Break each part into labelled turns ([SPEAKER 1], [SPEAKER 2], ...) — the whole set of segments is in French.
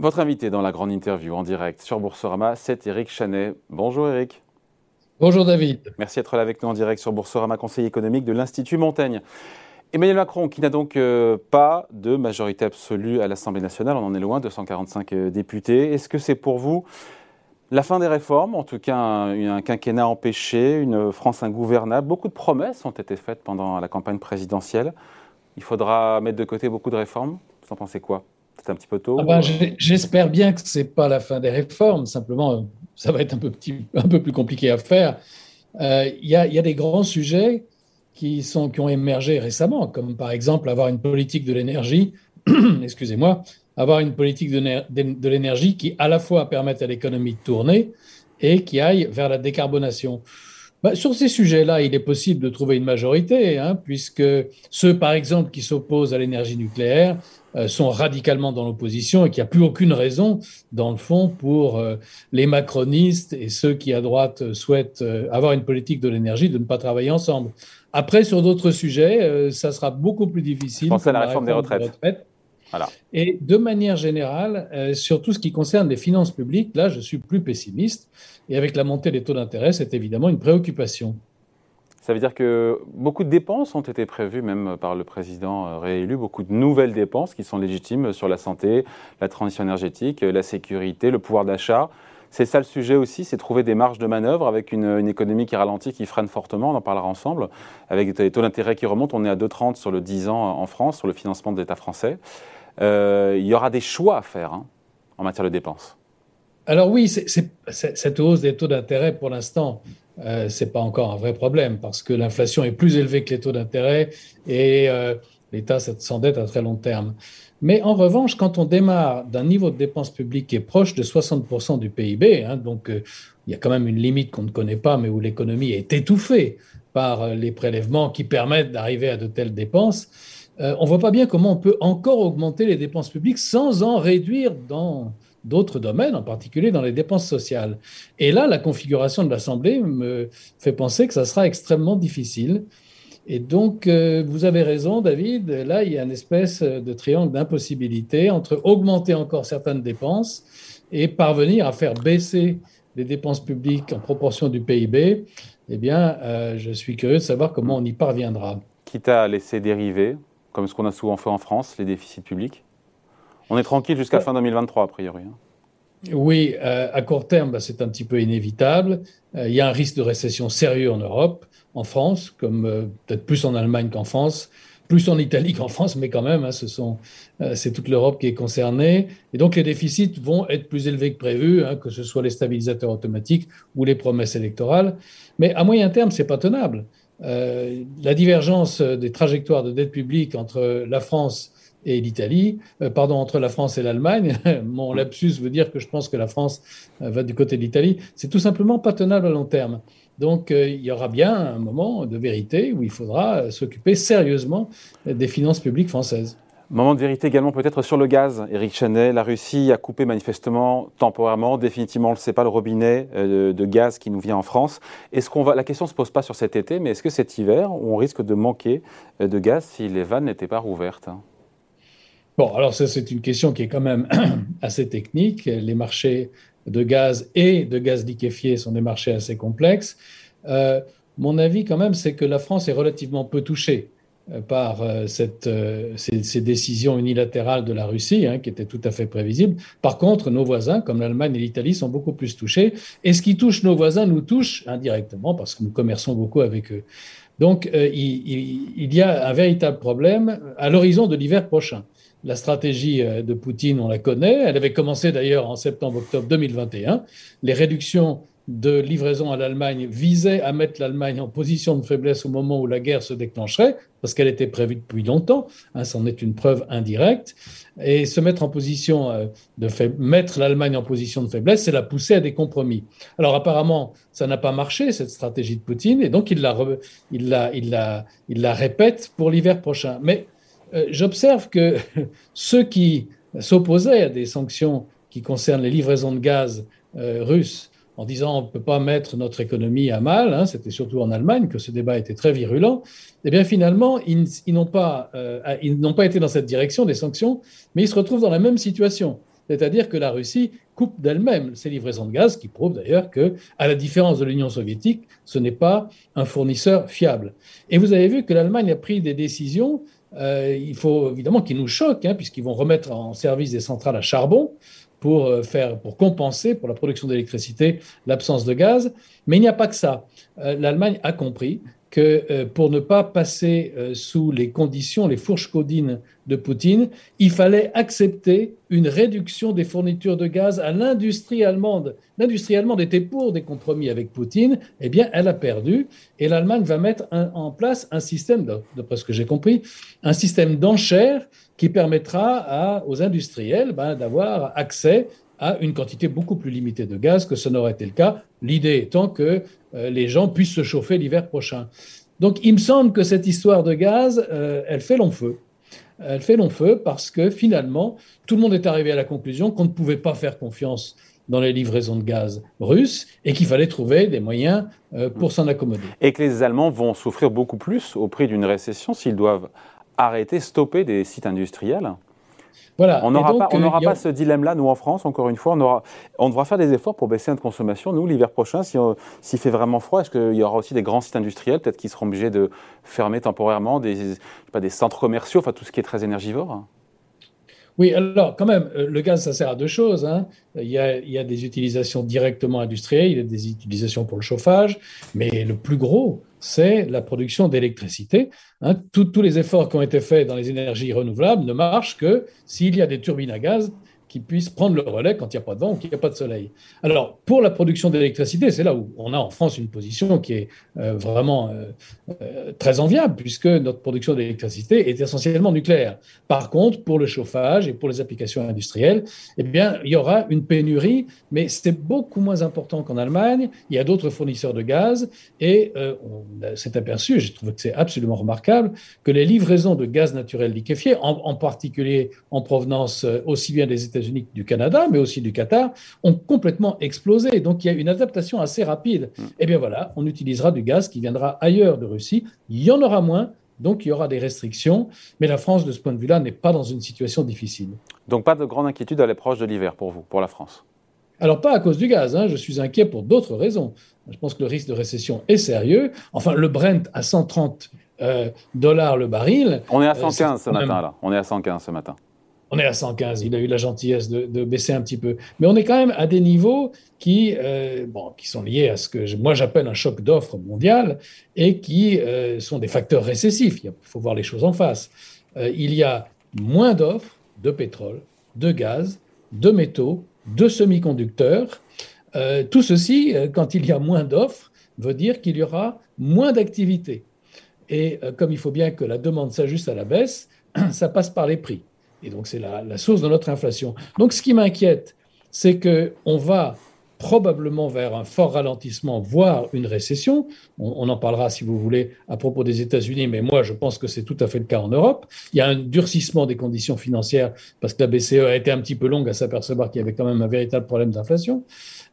[SPEAKER 1] Votre invité dans la grande interview en direct sur Boursorama, c'est Eric Chanet. Bonjour Eric.
[SPEAKER 2] Bonjour David.
[SPEAKER 1] Merci d'être là avec nous en direct sur Boursorama, conseiller économique de l'Institut Montaigne. Emmanuel Macron, qui n'a donc euh, pas de majorité absolue à l'Assemblée nationale, on en est loin, 245 euh, députés. Est-ce que c'est pour vous la fin des réformes, en tout cas un, un, quinquennat empêché, une France ingouvernable? Beaucoup de promesses ont été faites pendant la campagne présidentielle. Il faudra mettre de côté beaucoup de réformes. Vous en pensez quoi? C'est un petit peu tôt
[SPEAKER 2] ah ben, J'espère bien que ce n'est pas la fin des réformes. Simplement, ça va être un peu, petit, un peu plus compliqué à faire. Euh, il y, y, a des grands sujets qui, sont, qui ont émergé récemment, comme par exemple avoir une politique de l'énergie, excusez-moi, avoir une politique de, l'énergie qui à la fois permette à l'économie de tourner et qui aille vers la décarbonation. Bah, sur ces sujets-là, il est possible de trouver une majorité, hein, puisque ceux, par exemple, qui s'opposent à l'énergie nucléaire euh, sont radicalement dans l'opposition et qu'il n'y a plus aucune raison, dans le fond, pour euh, les macronistes et ceux qui, à droite, souhaitent euh, avoir une politique de l'énergie, de ne pas travailler ensemble. Après, sur d'autres sujets, ça sera beaucoup plus difficile. Je
[SPEAKER 1] pense à la réforme, Des retraites.
[SPEAKER 2] Et de manière générale, euh, sur tout ce qui concerne les finances publiques, là, je suis plus pessimiste. Et avec la montée des taux d'intérêt, c'est évidemment une préoccupation.
[SPEAKER 1] Ça veut dire que beaucoup de dépenses ont été prévues, même par le président euh, réélu, beaucoup de nouvelles dépenses qui sont légitimes sur la santé, la transition énergétique, la sécurité, le pouvoir d'achat. C'est ça le sujet aussi, c'est trouver des marges de manœuvre avec une, économie qui ralentit, qui freine fortement, on en parlera ensemble, avec des taux d'intérêt qui remontent. On est à 2,30 sur le 10 ans en France, sur le financement de l'État français. Euh, il y aura des choix à faire hein, en matière de dépenses.
[SPEAKER 2] Alors oui, cette hausse des taux d'intérêt, pour l'instant, euh, ce n'est pas encore un vrai problème parce que l'inflation est plus élevée que les taux d'intérêt et euh, l'État s'endette à très long terme. Mais en revanche, quand on démarre d'un niveau de dépenses publiques qui est proche de 60% du PIB, hein, donc il y a quand même une limite qu'on ne connaît pas, mais où l'économie est étouffée par les prélèvements qui permettent d'arriver à de telles dépenses, euh, on ne voit pas bien comment on peut encore augmenter les dépenses publiques sans en réduire dans d'autres domaines, en particulier dans les dépenses sociales. Et là, la configuration de l'Assemblée me fait penser que ça sera extrêmement difficile. Et donc, euh, vous avez raison, David, là, il y a une espèce de triangle d'impossibilité entre augmenter encore certaines dépenses et parvenir à faire baisser les dépenses publiques en proportion du PIB. Eh bien, euh, je suis curieux de savoir comment on y parviendra.
[SPEAKER 1] Quitte à laisser dériver comme ce qu'on a souvent fait en France, les déficits publics On est tranquille jusqu'à fin 2023, a priori. Hein.
[SPEAKER 2] Oui, euh, à court terme, bah, c'est un petit peu inévitable. Euh, il y a un risque de récession sérieux en Europe, en France, comme euh, peut-être plus en Allemagne qu'en France, plus en Italie qu'en France, mais quand même, hein, ce sont, c'est toute l'Europe qui est concernée. Et donc, les déficits vont être plus élevés que prévu, hein, que ce soit les stabilisateurs automatiques ou les promesses électorales. Mais à moyen terme, c'est pas tenable. Euh, la divergence des trajectoires de dette publique entre la France et l'Italie, euh, pardon, entre la France et l'Allemagne, mon lapsus veut dire que je pense que la France euh, va du côté de l'Italie, c'est tout simplement pas tenable à long terme. Donc il y aura bien un moment de vérité où il faudra s'occuper sérieusement des finances publiques françaises.
[SPEAKER 1] Moment de vérité également peut-être sur le gaz. Éric Chanet, la Russie a coupé manifestement, temporairement, définitivement, on ne sait pas, le robinet euh, de gaz qui nous vient en France. Est-ce qu'on va, la question ne se pose pas sur cet été, mais est-ce que cet hiver, on risque de manquer euh, de gaz si les vannes n'étaient pas rouvertes
[SPEAKER 2] Bon, alors ça c'est une question qui est quand même assez technique. Les marchés de gaz et de gaz liquéfié sont des marchés assez complexes. Euh, mon avis quand même, c'est que la France est relativement peu touchée par euh, cette, euh, ces, décisions unilatérales de la Russie, hein, qui étaient tout à fait prévisibles. Par contre, nos voisins, comme l'Allemagne et l'Italie, sont beaucoup plus touchés. Et ce qui touche nos voisins nous touche indirectement parce que nous commerçons beaucoup avec eux. Donc, il, il, y a un véritable problème à l'horizon de l'hiver prochain. La stratégie de Poutine, on la connaît. Elle avait commencé d'ailleurs en septembre-octobre 2021. Les réductions de livraison à l'Allemagne visait à mettre l'Allemagne en position de faiblesse au moment où la guerre se déclencherait, parce qu'elle était prévue depuis longtemps, hein, c'en est une preuve indirecte, et se mettre en position euh, de mettre l'Allemagne en position de faiblesse, c'est la pousser à des compromis. Alors apparemment, ça n'a pas marché cette stratégie de Poutine, et donc il la, il la, il la, il la répète pour l'hiver prochain. Mais euh, j'observe que ceux qui s'opposaient à des sanctions qui concernent les livraisons de gaz euh, russes en disant on ne peut pas mettre notre économie à mal, hein, c'était surtout en Allemagne que ce débat était très virulent, eh bien finalement, ils, n'ont pas, euh, pas été dans cette direction des sanctions, mais ils se retrouvent dans la même situation. c'est-à-dire que la Russie coupe d'elle-même ses livraisons de gaz, qui prouve d'ailleurs que, à la différence de l'Union soviétique, ce n'est pas un fournisseur fiable. Et vous avez vu que l'Allemagne a pris des décisions euh, il faut évidemment qu'ils nous choquent, hein, puisqu'ils vont remettre en service des centrales à charbon pour, euh, faire, pour compenser pour la production d'électricité l'absence de gaz. Mais il n'y a pas que ça. Euh, L'Allemagne a compris que euh, pour ne pas passer euh, sous les conditions, les fourches codines de Poutine, il fallait accepter une réduction des fournitures de gaz à l'industrie allemande. L'industrie allemande était pour des compromis avec Poutine, eh bien, elle a perdu, et l'Allemagne va mettre en place un système, d'après ce que j'ai compris, un système d'enchères qui permettra aux industriels ben, d'avoir accès à une quantité beaucoup plus limitée de gaz que ce n'aurait été le cas, l'idée étant que euh, les gens puissent se chauffer l'hiver prochain. Donc il me semble que cette histoire de gaz, euh, elle fait long feu. Elle fait long feu parce que finalement, tout le monde est arrivé à la conclusion qu'on ne pouvait pas faire confiance dans les livraisons de gaz russes et qu'il fallait trouver des moyens euh, pour s'en accommoder.
[SPEAKER 1] Et que les Allemands vont souffrir beaucoup plus au prix d'une récession s'ils doivent arrêter, stopper des sites industriels on n'aura pas, euh, pas ce dilemme-là, nous en France, encore une fois. On, aura, on devra faire des efforts pour baisser notre consommation. Nous, l'hiver prochain, s'il fait vraiment froid, est-ce qu'il y aura aussi des grands sites industriels, peut-être qui seront obligés de fermer temporairement des, pas, des centres commerciaux, enfin tout ce qui est très énergivore?
[SPEAKER 2] Oui, alors quand même, euh, le gaz, ça sert à deux choses. Hein. Il, y a, des utilisations directement industrielles, il y a des utilisations pour le chauffage, mais le plus gros, c'est la production d'électricité. Hein, tous les efforts qui ont été faits dans les énergies renouvelables ne marchent que s'il y a des turbines à gaz qui puissent prendre le relais quand il n'y a pas de vent ou qu'il n'y a pas de soleil. Alors, pour la production d'électricité, c'est là où on a en France une position qui est euh, vraiment euh, euh, très enviable, puisque notre production d'électricité est essentiellement nucléaire. Par contre, pour le chauffage et pour les applications industrielles, eh bien, il y aura une pénurie, mais c'est beaucoup moins important qu'en Allemagne. Il y a d'autres fournisseurs de gaz, et on s'est aperçu, j'ai trouvé que c'est absolument remarquable, que les livraisons de gaz naturel liquéfié, en, en particulier en provenance aussi bien des États unis du Canada, mais aussi du Qatar, ont complètement explosé. Donc il y a une adaptation assez rapide. Mm. Eh bien voilà, on utilisera du gaz qui viendra ailleurs de Russie. Il y en aura moins, donc il y aura des restrictions. Mais la France, de ce point de vue-là, n'est pas dans une situation difficile.
[SPEAKER 1] Donc pas de grande inquiétude à l'approche de l'hiver pour vous, pour la France?
[SPEAKER 2] Alors, pas à cause du gaz, hein. je suis inquiet pour d'autres raisons. Je pense que le risque de récession est sérieux. Enfin, le Brent à 130 euh, dollars le baril.
[SPEAKER 1] On est à 115 euh, ce matin, là. On est à 115 ce matin
[SPEAKER 2] on est à 115. Il a eu la gentillesse de, baisser un petit peu. Mais on est quand même à des niveaux qui, euh, bon, qui sont liés à ce que moi j'appelle un choc d'offres mondial et qui euh, sont des facteurs récessifs. Il faut voir les choses en face. Euh, il y a moins d'offres de pétrole, de gaz, de métaux, de semi-conducteurs. tout ceci, quand il y a moins d'offres, veut dire qu'il y aura moins d'activité. Et comme il faut bien que la demande s'ajuste à la baisse, ça passe par les prix. Et donc, c'est la, source de notre inflation. Donc, ce qui m'inquiète, c'est qu'on va probablement vers un fort ralentissement, voire une récession. On, en parlera, si vous voulez, à propos des États-Unis, mais moi, je pense que c'est tout à fait le cas en Europe. Il y a un durcissement des conditions financières parce que la BCE a été un petit peu longue à s'apercevoir qu'il y avait quand même un véritable problème d'inflation.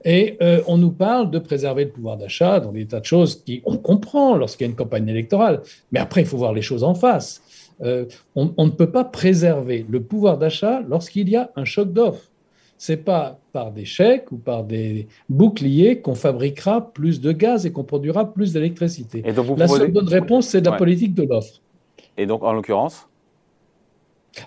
[SPEAKER 2] Et euh, on nous parle de préserver le pouvoir d'achat dans des tas de choses qui on comprend lorsqu'il y a une campagne électorale, mais après, il faut voir les choses en face. Euh, on, ne peut pas préserver le pouvoir d'achat lorsqu'il y a un choc d'offres. C'est pas par des chèques ou par des boucliers qu'on fabriquera plus de gaz et qu'on produira plus d'électricité. La seule bonne réponse, c'est la politique de l'offre.
[SPEAKER 1] Et donc, en l'occurrence?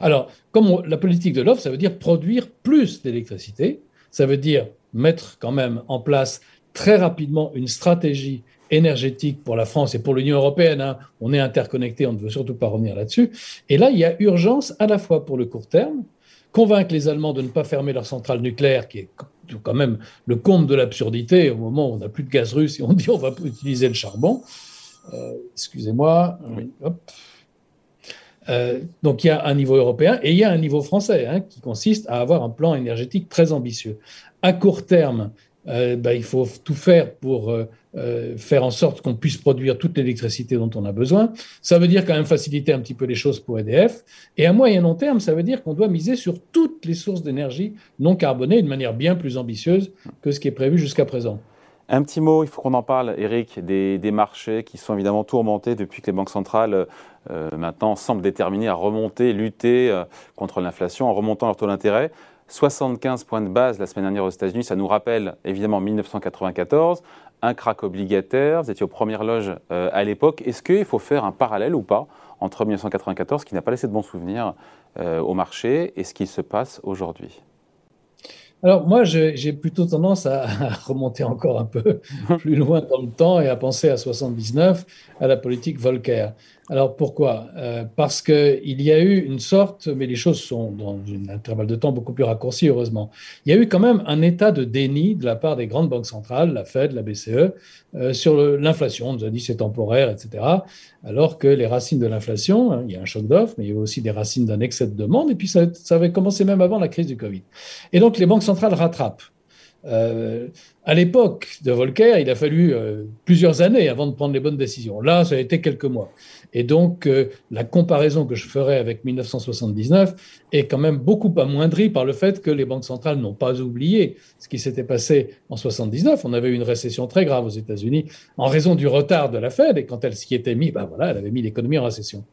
[SPEAKER 2] Alors, comme la politique de l'offre, ça veut dire produire plus d'électricité. Ça veut dire mettre quand même en place très rapidement une stratégie énergétique pour la France et pour l'Union européenne. Hein. On est interconnectés, on ne veut surtout pas revenir là-dessus. Et là, il y a urgence à la fois pour le court terme, convaincre les Allemands de ne pas fermer leur centrale nucléaire, qui est quand même le comble de l'absurdité au moment où on n'a plus de gaz russe et on dit on va utiliser le charbon. Euh, excusez-moi. Euh, donc il y a un niveau européen et il y a un niveau français hein, qui consiste à avoir un plan énergétique très ambitieux. À court terme, euh, ben, il faut tout faire pour euh, euh, faire en sorte qu'on puisse produire toute l'électricité dont on a besoin. Ça veut dire quand même faciliter un petit peu les choses pour EDF. Et à moyen long terme, ça veut dire qu'on doit miser sur toutes les sources d'énergie non carbonées de manière bien plus ambitieuse que ce qui est prévu jusqu'à présent.
[SPEAKER 1] Un petit mot, il faut qu'on en parle, Eric, des, marchés qui sont évidemment tourmentés depuis que les banques centrales maintenant semblent déterminées à remonter, lutter contre l'inflation en remontant leur taux d'intérêt. 75 points de base la semaine dernière aux États-Unis, ça nous rappelle évidemment 1994, un crack obligataire, vous étiez aux premières loges euh, à l'époque. Est-ce qu'il faut faire un parallèle ou pas entre 1994, qui n'a pas laissé de bons souvenirs euh, au marché, et ce qui se passe aujourd'hui?
[SPEAKER 2] Alors moi, j'ai plutôt tendance à, remonter encore un peu plus loin dans le temps et à penser à 79, à la politique Volcker. Alors pourquoi? Euh, Parce qu'il y a eu une sorte, mais les choses sont dans un intervalle de temps beaucoup plus raccourci, heureusement. Il y a eu quand même un état de déni de la part des grandes banques centrales, la Fed, la BCE, euh, sur l'inflation. On nous a dit c'est temporaire, etc. Alors que les racines de l'inflation, hein, il y a un choc d'offre, mais il y a aussi des racines d'un excès de demande, et puis ça, ça avait commencé même avant la crise du Covid. Et donc les banques centrales rattrapent. Euh, à l'époque de Volcker, il a fallu euh, plusieurs années avant de prendre les bonnes décisions. Là, ça a été quelques mois. Et donc, euh, la comparaison que je ferai avec 1979 est quand même beaucoup amoindrie par le fait que les banques centrales n'ont pas oublié ce qui s'était passé en 79. On avait eu une récession très grave aux États-Unis en raison du retard de la Fed. Et quand elle s'y était mise, ben voilà, elle avait mis l'économie en récession.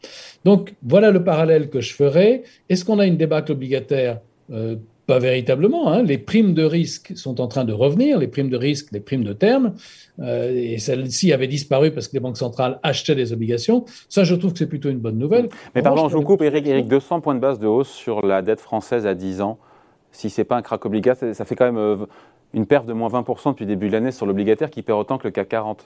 [SPEAKER 2] Donc, voilà le parallèle que je ferai. Est-ce qu'on a une débâcle obligataire? Pas véritablement. Hein. Les primes de risque sont en train de revenir, les primes de risque, les primes de terme, euh, et celles-ci avaient disparu parce que les banques centrales achetaient des obligations. Ça, je trouve que c'est plutôt une bonne nouvelle.
[SPEAKER 1] Mais pardon, je vous coupe, Eric, Eric, 200 points de base de hausse sur la dette française à 10 ans. Si c'est pas un crack obligatoire, ça fait quand même euh, une perte de moins 20% depuis le début de l'année sur l'obligataire qui perd autant que le CAC 40.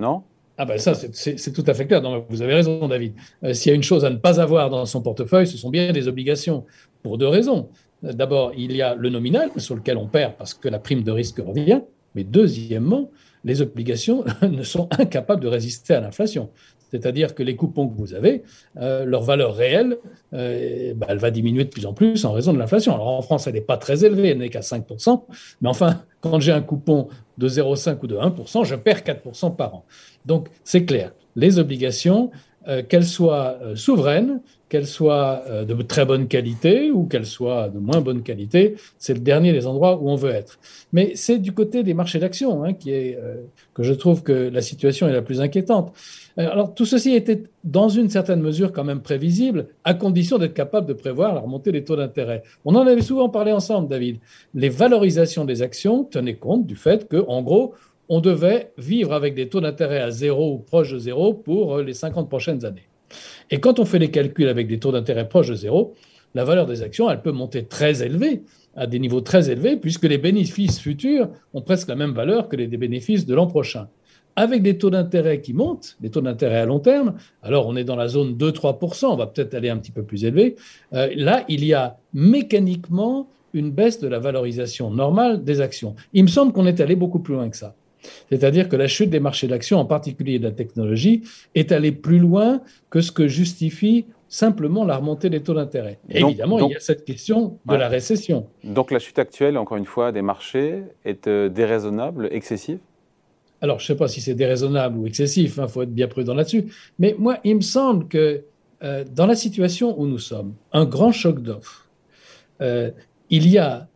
[SPEAKER 1] Non?
[SPEAKER 2] Ah ben ça, c'est tout à fait clair. vous avez raison, David. Euh, s'il y a une chose à ne pas avoir dans son portefeuille, ce sont bien des obligations, pour deux raisons. D'abord, il y a le nominal sur lequel on perd parce que la prime de risque revient. Mais deuxièmement, les obligations ne sont incapables de résister à l'inflation. C'est-à-dire que les coupons que vous avez, euh, leur valeur réelle, euh, bah, elle va diminuer de plus en plus en raison de l'inflation. Alors en France, elle n'est pas très élevée, elle n'est qu'à 5%, mais enfin, quand j'ai un coupon de 0,5 ou de 1%, je perds 4% par an. Donc c'est clair, les obligations, euh, qu'elles soient souveraines, qu'elle soit euh, de très bonne qualité ou qu'elle soit de moins bonne qualité, c'est le dernier des endroits où on veut être. Mais c'est du côté des marchés d'actions hein, qui est, euh, que je trouve que la situation est la plus inquiétante. Euh, alors tout ceci était dans une certaine mesure quand même prévisible, à condition d'être capable de prévoir la remontée des taux d'intérêt. On en avait souvent parlé ensemble, David. Les valorisations des actions tenaient compte du fait que, en gros, on devait vivre avec des taux d'intérêt à zéro ou proche de zéro pour les 50 prochaines années. Et quand on fait les calculs avec des taux d'intérêt proches de zéro, la valeur des actions, elle peut monter très élevée, à des niveaux très élevés, puisque les bénéfices futurs ont presque la même valeur que les bénéfices de l'an prochain. Avec des taux d'intérêt qui montent, des taux d'intérêt à long terme, alors on est dans la zone 2-3%, on va peut-être aller un petit peu plus élevé, euh, là, il y a mécaniquement une baisse de la valorisation normale des actions. Il me semble qu'on est allé beaucoup plus loin que ça. C'est-à-dire que la chute des marchés d'actions, en particulier de la technologie, est allée plus loin que ce que justifie simplement la remontée des taux d'intérêt. Évidemment, il y a cette question de la récession.
[SPEAKER 1] Donc la chute actuelle, encore une fois, des marchés est euh, déraisonnable, excessive?
[SPEAKER 2] Alors, je ne sais pas si c'est déraisonnable ou excessif, il hein, faut être bien prudent là-dessus. Mais moi, il me semble que euh, dans la situation où nous sommes, un grand choc d'offres, euh, il y a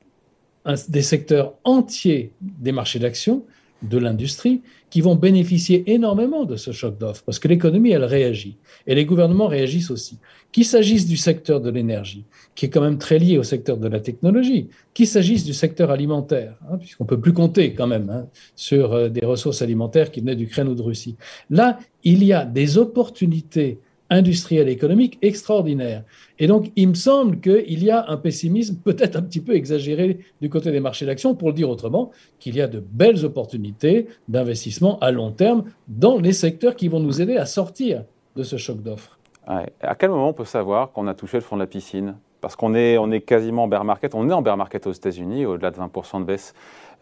[SPEAKER 2] des secteurs entiers des marchés d'actions de l'industrie qui vont bénéficier énormément de ce choc d'offres parce que l'économie, elle réagit et les gouvernements réagissent aussi. Qu'il s'agisse du secteur de l'énergie, qui est quand même très lié au secteur de la technologie, qu'il s'agisse du secteur alimentaire, hein, puisqu'on peut plus compter quand même hein, sur euh, des ressources alimentaires qui venaient d'Ukraine ou de Russie. Là, il y a des opportunités industrielle et économique extraordinaire. Et donc, il me semble qu'il y a un pessimisme peut-être un petit peu exagéré du côté des marchés d'actions, pour le dire autrement, qu'il y a de belles opportunités d'investissement à long terme dans les secteurs qui vont nous aider à sortir de ce choc d'offres.
[SPEAKER 1] À quel moment on peut savoir qu'on a touché le fond de la piscine? Parce qu'on est, on est quasiment en bear market, on est en bear market aux États-Unis, au-delà de 20% de baisse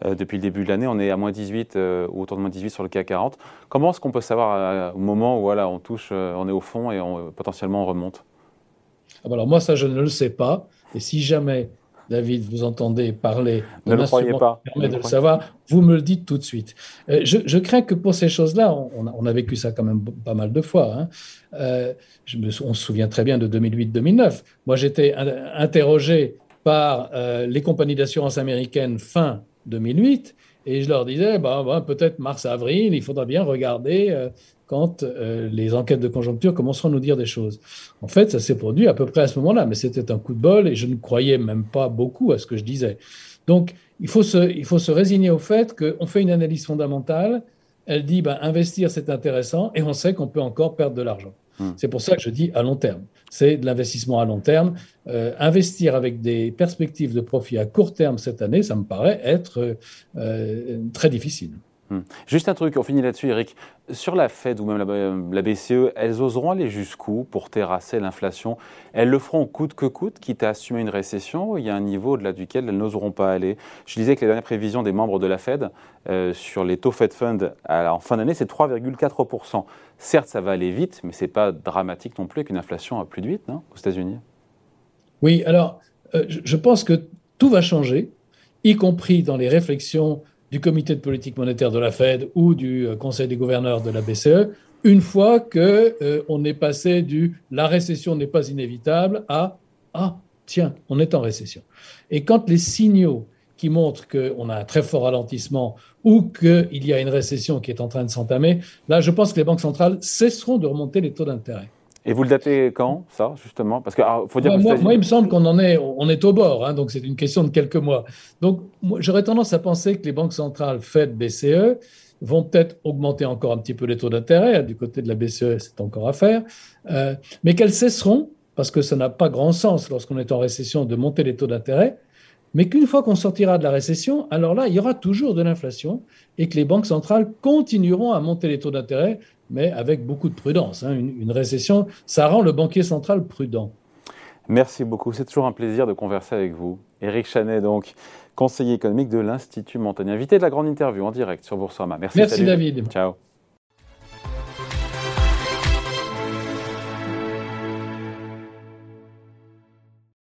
[SPEAKER 1] euh, depuis le début de l'année. On est à moins 18 euh, ou autour de moins 18 sur le CAC 40. Comment est-ce qu'on peut savoir euh, au moment où voilà, on touche, on est au fond et on, potentiellement on remonte?
[SPEAKER 2] Ah bah Alors moi, ça, je ne le sais pas. Et si jamais David, vous entendez parler
[SPEAKER 1] le croyez pas.
[SPEAKER 2] permet de le savoir, vous me le dites tout de suite. je, crains que pour ces choses-là, on, a vécu ça quand même pas mal de fois. Hein. je me, on se souvient très bien de 2008-2009. Moi, j'étais interrogé par les compagnies d'assurance américaines fin 2008. Et je leur disais, bah, bah peut-être mars-avril, il faudra bien regarder euh, quand euh, les enquêtes de conjoncture commenceront à nous dire des choses. En fait, ça s'est produit à peu près à ce moment-là, mais c'était un coup de bol et je ne croyais même pas beaucoup à ce que je disais. Donc, il faut se, il faut se résigner au fait qu'on fait une analyse fondamentale, elle dit ben, investir c'est intéressant et on sait qu'on peut encore perdre de l'argent. Hmm. C'est pour ça que je dis à long terme. C'est de l'investissement à long terme. Euh, investir avec des perspectives de profit à court terme cette année, ça me paraît être euh, très difficile.
[SPEAKER 1] Hmm. Juste un truc, on finit là-dessus, Eric. Sur la Fed ou même la, BCE, elles oseront aller jusqu'où pour terrasser l'inflation? Elles le feront coûte que coûte, quitte à assumer une récession. Il y a un niveau au-delà duquel elles n'oseront pas aller? Je disais que les dernières prévisions des membres de la Fed euh, sur les taux Fed Fund en fin d'année, c'est 3,4%. Certes, ça va aller vite, mais ce n'est pas dramatique non plus avec une inflation à plus de 8 non, aux États-Unis?
[SPEAKER 2] Oui, alors euh, je pense que tout va changer, y compris dans les réflexions du comité de politique monétaire de la Fed ou du euh, conseil des gouverneurs de la BCE, une fois que euh, on est passé du la récession n'est pas inévitable à ah tiens on est en récession. Et quand les signaux qui montrent qu'on a un très fort ralentissement ou qu'il y a une récession qui est en train de s'entamer, là je pense que les banques centrales cesseront de remonter les taux d'intérêt.
[SPEAKER 1] Et vous le datez quand, ça, justement? Parce que faut
[SPEAKER 2] dire moi, moi, il me semble qu'on en est, on est au bord, hein, donc c'est une question de quelques mois. Donc, j'aurais tendance à penser que les banques centrales Fed, BCE vont peut-être augmenter encore un petit peu les taux d'intérêt. Du côté de la BCE, c'est encore à faire. Euh, mais qu'elles cesseront, parce que ça n'a pas grand sens lorsqu'on est en récession de monter les taux d'intérêt, mais qu'une fois qu'on sortira de la récession, alors là, il y aura toujours de l'inflation et que les banques centrales continueront à monter les taux d'intérêt mais avec beaucoup de prudence. Hein. Une, récession, ça rend le banquier central prudent.
[SPEAKER 1] Merci beaucoup. C'est toujours un plaisir de converser avec vous. Éric Chanet, donc, conseiller économique de l'Institut Montaigne, invité de la grande interview en direct sur Boursorama.
[SPEAKER 2] Merci, Merci David.
[SPEAKER 1] Ciao.